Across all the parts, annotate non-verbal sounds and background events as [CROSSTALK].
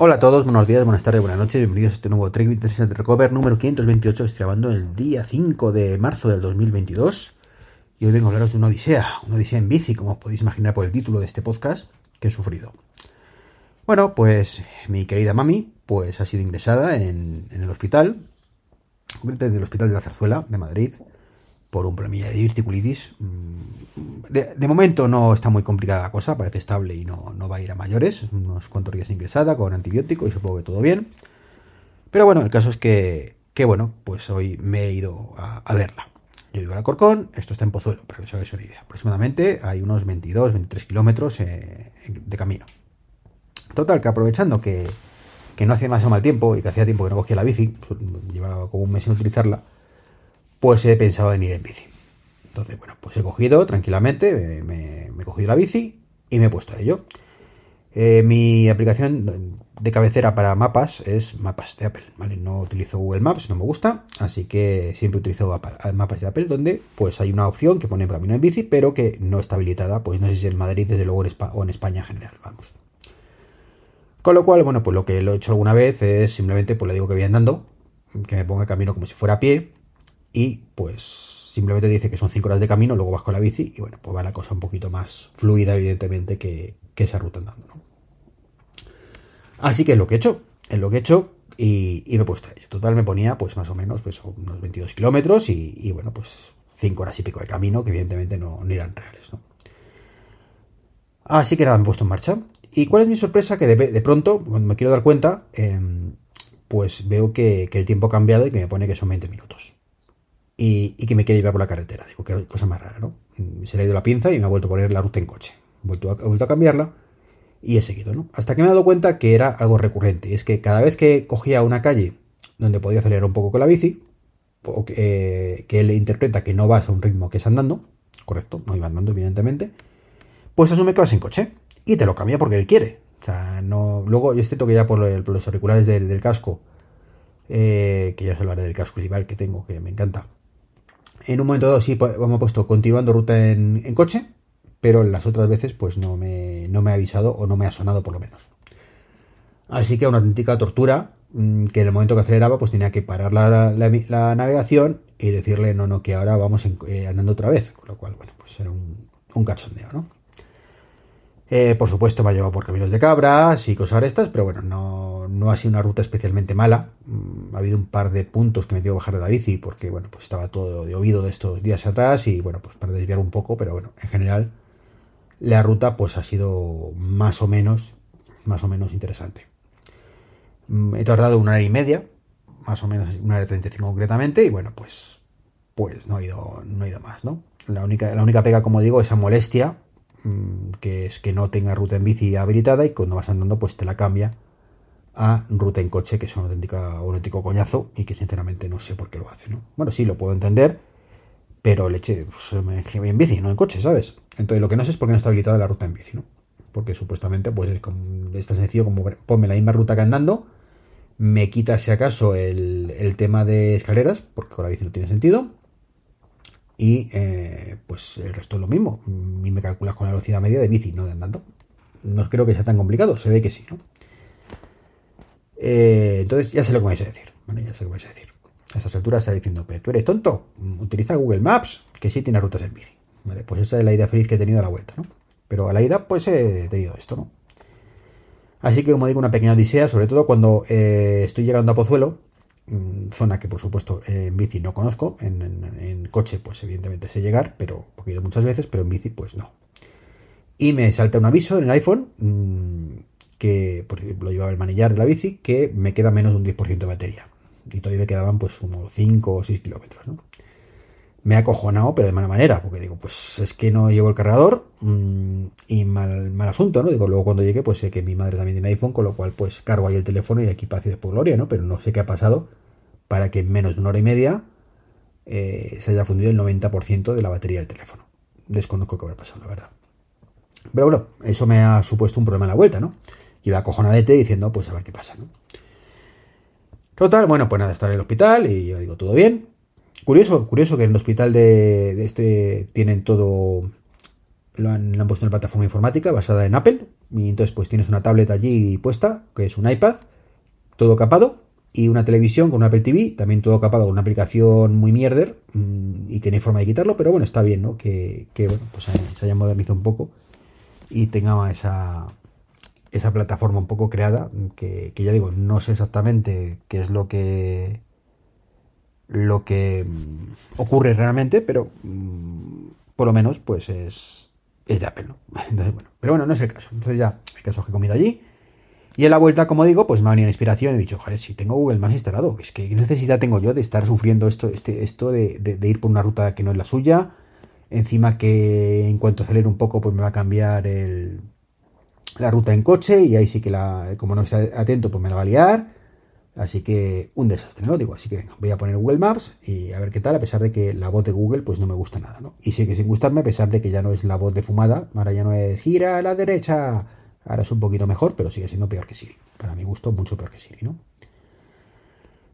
Hola a todos, buenos días, buenas tardes, buenas noches, bienvenidos a este nuevo Trek Internet Recover número 528. Estoy grabando el día 5 de marzo del 2022 y hoy vengo a hablaros de una odisea, una odisea en bici, como podéis imaginar por el título de este podcast que he sufrido. Bueno, pues mi querida mami pues ha sido ingresada en, en el hospital, en el hospital de la Zarzuela de Madrid, por un problemilla de diverticulitis. Mm, de, momento no está muy complicada la cosa, parece estable y no, no va a ir a mayores. Unos cuantos días ingresada con antibiótico y supongo que todo bien. Pero bueno, el caso es que, que bueno, pues hoy me he ido a, verla. Yo vivo a Corcón, esto está en Pozuelo, para que os hagáis una idea. Aproximadamente hay unos 22, 23 kilómetros eh, de camino. Total, que aprovechando que, que no hacía demasiado mal tiempo y que hacía tiempo que no cogía la bici, llevaba como un mes sin utilizarla, pues he pensado en ir en bici. Entonces, bueno, pues he cogido tranquilamente, me, he cogido la bici y me he puesto a ello. Eh, mi aplicación de cabecera para mapas es mapas de Apple, ¿vale? No utilizo Google Maps, no me gusta, así que siempre utilizo mapas de Apple donde pues hay una opción que pone camino en bici, pero que no está habilitada, pues no sé si en Madrid, desde luego o en España en general, vamos. Con lo cual, bueno, pues lo que lo he hecho alguna vez es simplemente, pues le digo que voy andando, que me ponga camino como si fuera a pie, y pues simplemente dice que son 5 horas de camino, luego vas con la bici y bueno, pues va la cosa un poquito más fluida evidentemente que, que esa ruta andando. ¿no? Así que es lo que he hecho, es lo que he hecho y, me he puesto a ello. Total me ponía pues más o menos pues unos 22 kilómetros y, bueno pues 5 horas y pico de camino que evidentemente no, no irán reales. Así que nada, me he puesto en marcha. ¿Y cuál es mi sorpresa? Que de, pronto, cuando me quiero dar cuenta, eh, pues veo que el tiempo ha cambiado y que me pone que son 20 minutos y, que me quiere llevar por la carretera. Digo, qué cosa más rara, ¿no? Se le ha ido la pinza y me ha vuelto a poner la ruta en coche. He vuelto a, cambiarla y he seguido, ¿no? Hasta que me he dado cuenta que era algo recurrente. Es que cada vez que cogía una calle donde podía acelerar un poco con la bici, eh, que él interpreta que no vas a un ritmo que es andando, correcto, no iba andando, evidentemente, pues asume que vas en coche y te lo cambia porque él quiere. O sea, no. Luego, yo estoy que ya por, los auriculares del, del casco, eh, que ya os hablaré del casco rival que tengo, que me encanta en un momento dado sí pues, hemos puesto continuando ruta en, coche, pero las otras veces pues no me, no me ha avisado o no me ha sonado por lo menos. Así que una auténtica tortura mm, que en el momento que aceleraba pues tenía que parar la, navegación y decirle no, no, que ahora vamos en, eh, andando otra vez, con lo cual, bueno, pues era un, cachondeo, ¿no? Eh, por supuesto me ha llevado por caminos de cabras y cosas estas, pero bueno, no, no ha sido una ruta especialmente mala. Mm, ha habido un par de puntos que me dio bajar de la bici porque bueno, pues estaba todo de oído de estos días atrás y bueno, pues para desviar un poco, pero bueno, en general la ruta pues ha sido más o menos, más o menos interesante. Mm, he tardado una hora y media, más o menos una hora y 35 concretamente y bueno, pues, pues no he ido, no he ido más, ¿no? La única, la única pega, como digo, esa molestia que es que no tenga ruta en bici habilitada y cuando vas andando pues te la cambia a ruta en coche, que es un auténtico, coñazo y que sinceramente no sé por qué lo hace, ¿no? Bueno, sí, lo puedo entender, pero leche, pues, en bici, no en coche, ¿sabes? Entonces lo que no sé es por qué no está habilitada la ruta en bici, ¿no? Porque supuestamente pues es, como, es tan sencillo como ponme la misma ruta que andando, me quita si acaso el, el tema de escaleras, porque con la bici no tiene sentido, y eh, pues el resto es lo mismo. Y me calculas con la velocidad media de bici, no de andando. No creo que sea tan complicado, se ve que sí, ¿no? Eh, entonces ya sé lo que vais a decir. Ya sé lo que vais a decir. A estas alturas está diciendo, pero tú eres tonto, utiliza Google Maps, que sí tiene rutas en bici. Pues esa es la idea feliz que he tenido a la vuelta, ¿no? Pero a la ida, pues he tenido esto, ¿no? Así que, como digo, una pequeña odisea, sobre todo cuando eh, estoy llegando a Pozuelo, zona que por supuesto en bici no conozco, en, coche pues evidentemente sé llegar, pero he ido muchas veces, pero en bici pues no. Y me salta un aviso en el iPhone mmm, que por ejemplo llevaba el manillar de la bici que me queda menos de un 10% de batería. Y todavía me quedaban pues unos 5 o 6 kilómetros, ¿no? Me ha acojonado, pero de mala manera, porque digo, pues es que no llevo el cargador mmm, y mal, mal asunto, ¿no? Digo, luego cuando llegue, pues sé que mi madre también tiene iPhone, con lo cual pues cargo ahí el teléfono y aquí paz y después gloria, ¿no? Pero no sé qué ha pasado para que en menos de una hora y media eh, se haya fundido el 90% de la batería del teléfono. Desconozco qué habrá pasado, la verdad. Pero bueno, eso me ha supuesto un problema a la vuelta, ¿no? Iba acojonadete diciendo, pues a ver qué pasa, ¿no? Total, bueno, pues nada, estar en el hospital y yo digo, todo bien. Curioso, curioso que en el hospital de, este tienen todo, lo han, puesto en la plataforma informática basada en Apple, y entonces pues tienes una tablet allí puesta, que es un iPad, todo capado, y una televisión con un Apple TV, también todo capado con una aplicación muy mierder mm, y que no hay forma de quitarlo, pero bueno, está bien, ¿no? Que, bueno, pues se haya modernizado un poco y tenga esa, esa plataforma un poco creada, que, ya digo, no sé exactamente qué es lo que lo que mm, ocurre realmente, pero mm, por lo menos pues es, es de Apple, ¿no? [LAUGHS] Entonces, bueno, pero bueno, no es el caso. Entonces ya, el caso que he comido allí, y en la vuelta, como digo, pues me ha venido la inspiración y he dicho, joder, si tengo Google Maps instalado, es que ¿qué necesidad tengo yo de estar sufriendo esto, este, esto de, ir por una ruta que no es la suya? Encima que en cuanto acelere un poco, pues me va a cambiar el, la ruta en coche y ahí sí que la, como no está atento, pues me la va a liar. Así que un desastre, ¿no? Digo, así que venga, voy a poner Google Maps y a ver qué tal, a pesar de que la voz de Google pues no me gusta nada, ¿no? Y sigue sin gustarme a pesar de que ya no es la voz de fumada, ahora ya no es gira a la derecha, Ahora es un poquito mejor, pero sigue siendo peor que Siri. Para mi gusto, mucho peor que Siri, ¿no?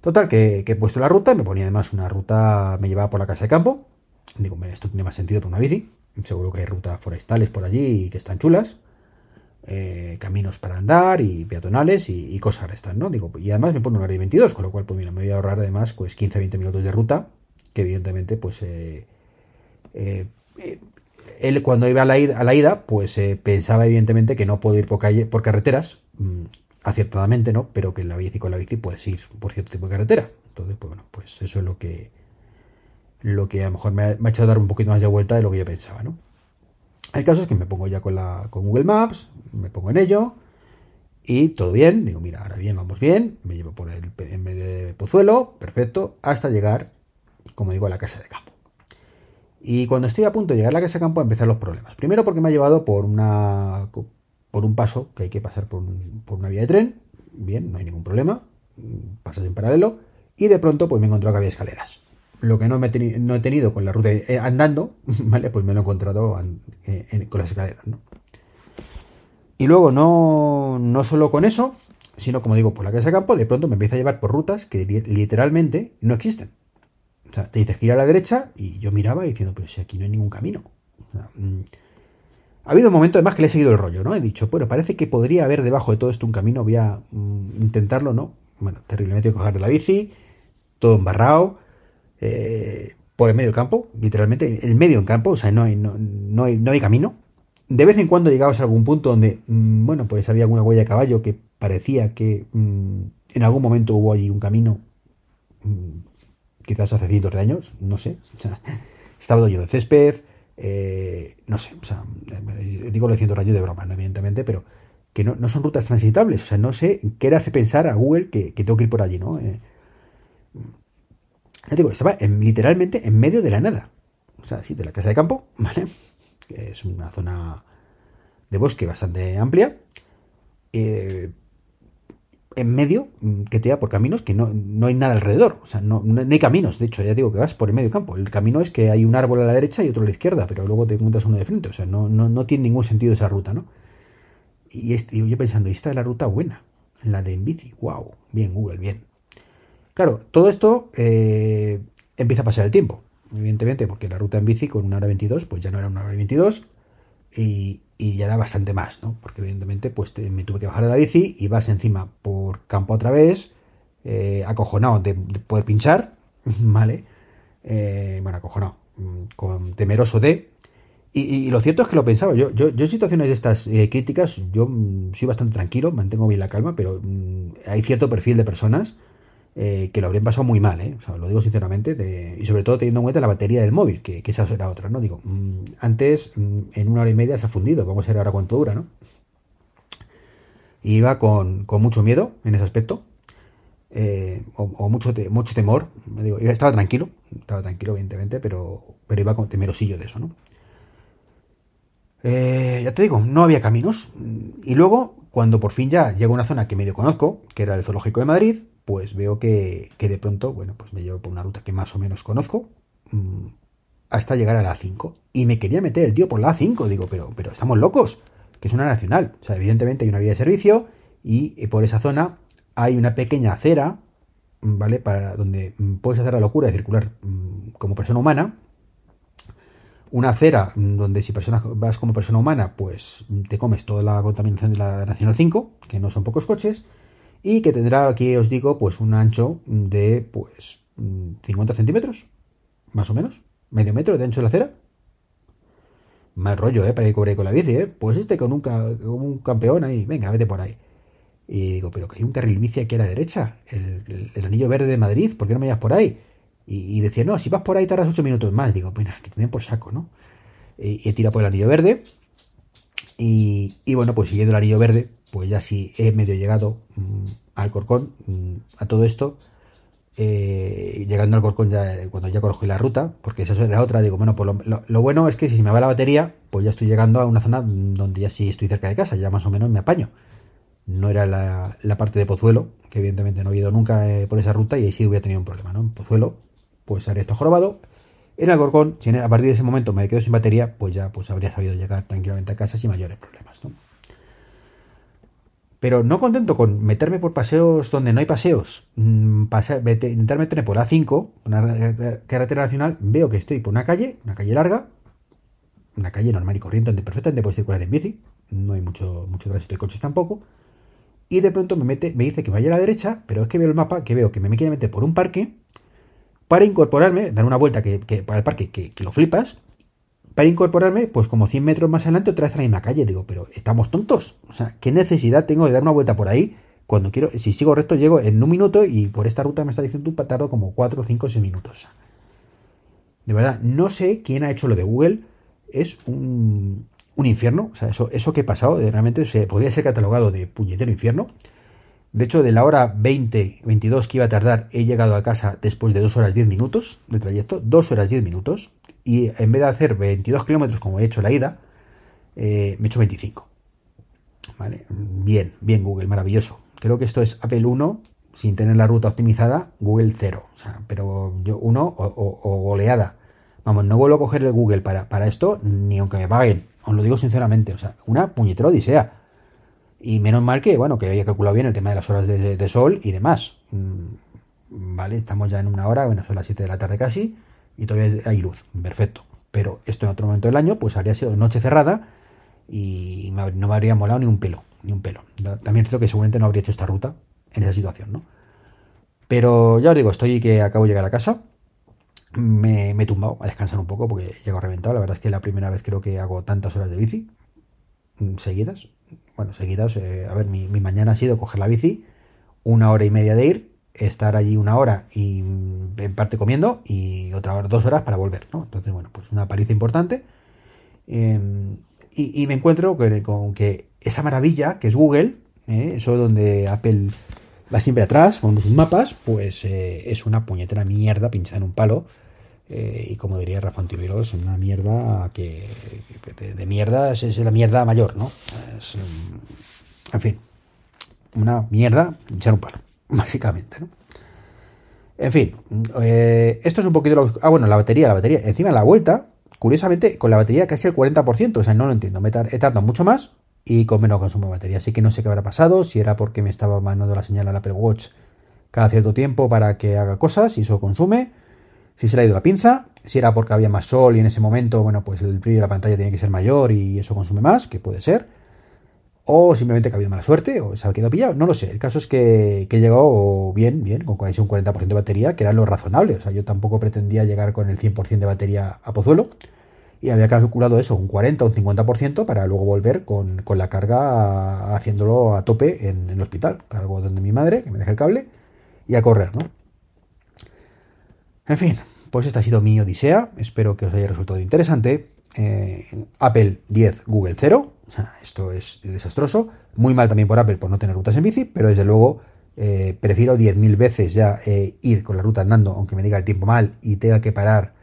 Total, que, he puesto la ruta, me ponía además una ruta, me llevaba por la casa de campo. Digo, esto tiene más sentido por una bici. Seguro que hay rutas forestales por allí que están chulas. Eh, caminos para andar y peatonales y, cosas restas, ¿no? Digo, y además me pone una hora y 22, con lo cual, pues mira, me voy a ahorrar además pues 15-20 minutos de ruta, que evidentemente, pues eh, eh, él cuando iba a la ida, a la ida pues eh, pensaba evidentemente que no puedo ir por, calle, por carreteras, mm, aciertadamente no, pero que en la bici con la bici puedes ir por cierto tipo de carretera. Entonces, pues bueno, pues eso es lo que lo que a lo mejor me ha, hecho dar un poquito más de vuelta de lo que yo pensaba, ¿no? Hay casos que me pongo ya con, la, con Google Maps, me pongo en ello y todo bien. Digo, mira, ahora bien, vamos bien. Me llevo por el en medio de Pozuelo, perfecto, hasta llegar, como digo, a la casa de campo. Y cuando estoy a punto de llegar a la casa de campo, empezar los problemas. Primero porque me ha llevado por una por un paso que hay que pasar por, una vía de tren. Bien, no hay ningún problema. Pasas en paralelo. Y de pronto, pues me he encontrado que había escaleras. Lo que no, me he tenido con la ruta eh, andando, [LAUGHS] ¿vale? Pues me lo he encontrado eh, con las escaleras, ¿no? Y luego, no, no solo con eso, sino como digo, por la casa de campo, de pronto me empieza a llevar por rutas que literalmente no existen. O sea, te dices gira a la derecha y yo miraba diciendo, pero si aquí no hay ningún camino. Mm. ha habido un momento además que le he seguido el rollo, ¿no? He dicho, bueno, parece que podría haber debajo de todo esto un camino, voy a mm, intentarlo, ¿no? Bueno, terriblemente coger de la bici, todo embarrado, eh, por el medio del campo, literalmente, el medio del campo, o sea, no hay, no, hay, no hay camino. De vez en cuando llegabas a algún punto donde, mm, bueno, pues había alguna huella de caballo que parecía que en algún momento hubo allí un camino quizás hace cientos de años, no sé. [LAUGHS] estaba todo lleno de césped, eh, no sé, o sea, digo lo de cientos de años de broma, evidentemente, pero que no, son rutas transitables, o sea, no sé qué le hace pensar a Google que, tengo que ir por allí, ¿no? Eh, digo, estaba literalmente en medio de la nada, o sea, sí, de la casa de campo, [LAUGHS] ¿vale? Que es una zona de bosque bastante amplia, eh, en medio mm, que te da por caminos que no, hay nada alrededor. O sea, no, hay caminos. De hecho, ya digo que vas por el medio campo. El camino es que hay un árbol a la derecha y otro a la izquierda, pero luego te encuentras uno de frente. O sea, no, no, tiene ningún sentido esa ruta, ¿no? Y, este, yo pensando, esta es la ruta buena, la de en bici. ¡Wow! Bien, Google, bien. Claro, todo esto eh, empieza a pasar el tiempo, evidentemente, porque la ruta en bici con una hora 22, pues ya no era una hora 22. Y, y ya era bastante más, ¿no? Porque evidentemente pues me tuve que bajar de la bici y vas encima por campo otra vez, eh, acojonado de, poder pinchar, [LAUGHS] ¿vale? Eh, bueno, acojonado, mm, con temeroso de... Y, lo cierto es que lo pensaba, yo, yo, yo en situaciones de estas eh, críticas, yo mm, soy bastante tranquilo, mantengo bien la calma, pero mm, hay cierto perfil de personas eh, que lo habrían pasado muy mal, ¿eh? O sea, lo digo sinceramente, y sobre todo teniendo en cuenta la batería del móvil, que, esa será otra, ¿no? Digo, mm, antes mm, en una hora y media se ha fundido, vamos a ver ahora cuánto dura, ¿no? iba con, mucho miedo en ese aspecto, eh, o, mucho, mucho temor, digo, estaba tranquilo, estaba tranquilo evidentemente, pero, pero iba con temerosillo de eso, ¿no? Eh, ya te digo, no había caminos. Y luego, cuando por fin ya llego a una zona que medio conozco, que era el Zoológico de Madrid, pues veo que, de pronto, bueno, pues me llevo por una ruta que más o menos conozco mm, hasta llegar a la A5. Y me quería meter el tío por la A5, digo, pero, pero estamos locos, que es una nacional. O sea, evidentemente hay una vía de servicio y por esa zona hay una pequeña acera, ¿vale? Para donde mm, puedes hacer la locura de circular mm, como persona humana. una acera donde si personas, vas como persona humana, pues te comes toda la contaminación de la Nacional 5, que no son pocos coches, y que tendrá, aquí os digo, pues un ancho de pues 50 centímetros, más o menos, medio metro de ancho de la acera. Mal rollo, ¿eh? Para ir con la bici, ¿eh? Pues este con un, campeón ahí, venga, vete por ahí. Y digo, pero que hay un carril bici aquí a la derecha, el, anillo verde de Madrid, ¿por qué no me llevas por ahí? Y, decía, no, si vas por ahí tardas ocho minutos más. Digo, bueno, que den por saco, ¿no? Y, he tirado por el anillo verde. Y, bueno, pues siguiendo el anillo verde, pues ya sí he medio llegado mm, al Corcón, mm, a todo esto. Eh, llegando al Corcón ya cuando ya conozco la ruta, porque esa era otra, digo, bueno, pues lo, bueno es que si me va la batería, pues ya estoy llegando a una zona donde ya sí estoy cerca de casa, ya más o menos me apaño. No era la, parte de Pozuelo, que evidentemente no he ido nunca eh, por esa ruta y ahí sí hubiera tenido un problema, ¿no? En Pozuelo, pues habría esto jorobado. En Alcorcón, si a partir de ese momento me quedo sin batería, pues ya pues habría sabido llegar tranquilamente a casa sin mayores problemas. Pero no contento con meterme por paseos donde no hay paseos, mm, intentar meterme por A5, una carretera nacional, veo que estoy por una calle, una calle larga, una calle normal y corriente donde perfectamente puedes circular en bici, no hay mucho, mucho tránsito de coches tampoco, y de pronto me mete, me dice que vaya a la derecha, pero es que veo el mapa, que veo que me quiere meter por un parque, para incorporarme, dar una vuelta que, para parque que, lo flipas, para incorporarme, pues como 100 metros más adelante, otra vez la misma calle. Digo, pero estamos tontos. O sea, ¿qué necesidad tengo de dar una vuelta por ahí? Cuando quiero, si sigo recto, llego en un minuto y por esta ruta me está diciendo tú tardo como 4, 5, 6 minutos. De verdad, no sé quién ha hecho lo de Google. Es un, infierno. O sea, eso, eso que he pasado, realmente se podría ser catalogado de puñetero infierno. De hecho, de la hora 20, 22 que iba a tardar, he llegado a casa después de 2 horas 10 minutos de trayecto, 2 horas 10 minutos, y en vez de hacer 22 kilómetros como he hecho la ida, eh, me he hecho 25. Vale, bien, bien Google, maravilloso. Creo que esto es Apple 1 sin tener la ruta optimizada, Google 0. O sea, pero yo 1 o, goleada. Vamos, no vuelvo a coger el Google para, para esto, ni aunque me paguen. Os lo digo sinceramente. O sea, una puñetera odisea. Y menos mal que, bueno, que había calculado bien el tema de las horas de, sol y demás. Mm, vale, estamos ya en una hora, bueno, son las 7 de la tarde casi, y todavía hay luz, perfecto. Pero esto en otro momento del año, pues habría sido noche cerrada y no me habría molado ni un pelo, ni un pelo. También es cierto que seguramente no habría hecho esta ruta en esa situación, ¿no? Pero ya os digo, estoy que acabo de llegar a casa. Me, he tumbado a descansar un poco porque llego reventado. La verdad es que es la primera vez creo que hago tantas horas de bici mm, seguidas bueno, seguidas, eh, a ver, mi, mañana ha sido coger la bici, una hora y media de ir, estar allí una hora y en parte comiendo y otra hora, dos horas para volver, ¿no? Entonces, bueno, pues una paliza importante. Em, y, me encuentro con, que esa maravilla que es Google, ¿eh? eso donde Apple va siempre atrás con sus mapas, pues eh, es una puñetera mierda pinchada en un palo eh, y como diría Rafa Antivero, es una mierda que, de, mierda es, la mierda mayor, ¿no? en fin, una mierda, echar un palo, básicamente, ¿no? En fin, eh, esto es un poquito lo Ah, bueno, la batería, la batería. Encima la vuelta, curiosamente, con la batería casi el 40%, o sea, no lo entiendo. Me he tardado mucho más y con menos consumo de batería. Así que no sé qué habrá pasado, si era porque me estaba mandando la señal al Apple Watch cada cierto tiempo para que haga cosas y eso consume si se le ha ido la pinza, si era porque había más sol y en ese momento, bueno, pues el brillo de la pantalla tiene que ser mayor y eso consume más, que puede ser. O simplemente que ha habido mala suerte, o se ha quedado pillado, no lo sé. El caso es que, que he llegado bien, bien, con casi un 40% de batería, que era lo razonable. O sea, yo tampoco pretendía llegar con el 100% de batería a Pozuelo. Y había calculado eso, un 40 o un 50% para luego volver con, la carga haciéndolo a tope en, el hospital. Cargo donde mi madre, que me deje el cable, y a correr, ¿no? En fin, pues esta ha sido mi odisea. Espero que os haya resultado interesante. Eh, Apple 10, Google 0. Esto es desastroso. Muy mal también por Apple por no tener rutas en bici, pero desde luego eh, prefiero 10.000 veces ya eh, ir con la ruta andando, aunque me diga el tiempo mal y tenga que parar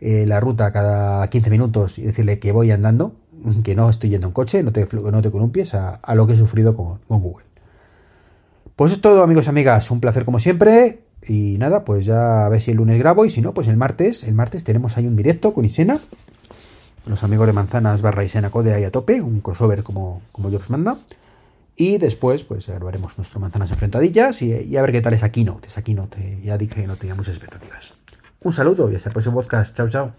la ruta cada 15 minutos y decirle que voy andando, que no estoy yendo en coche, no te, no te columpies a, a lo que he sufrido con, con Google. Pues es todo, amigos y amigas. Un placer como siempre. Y nada, pues ya a ver si el lunes grabo y si no, pues el martes, el martes tenemos ahí un directo con Isena, los amigos de Manzanas barra Isena Code ahí a tope, un crossover como, como os manda. Y después, pues grabaremos nuestro Manzanas enfrentadillas y, y, a ver qué tal esa keynote, esa keynote. Ya dije que no tenía muchas expectativas. Un saludo y hasta el próximo podcast. Chao, chao.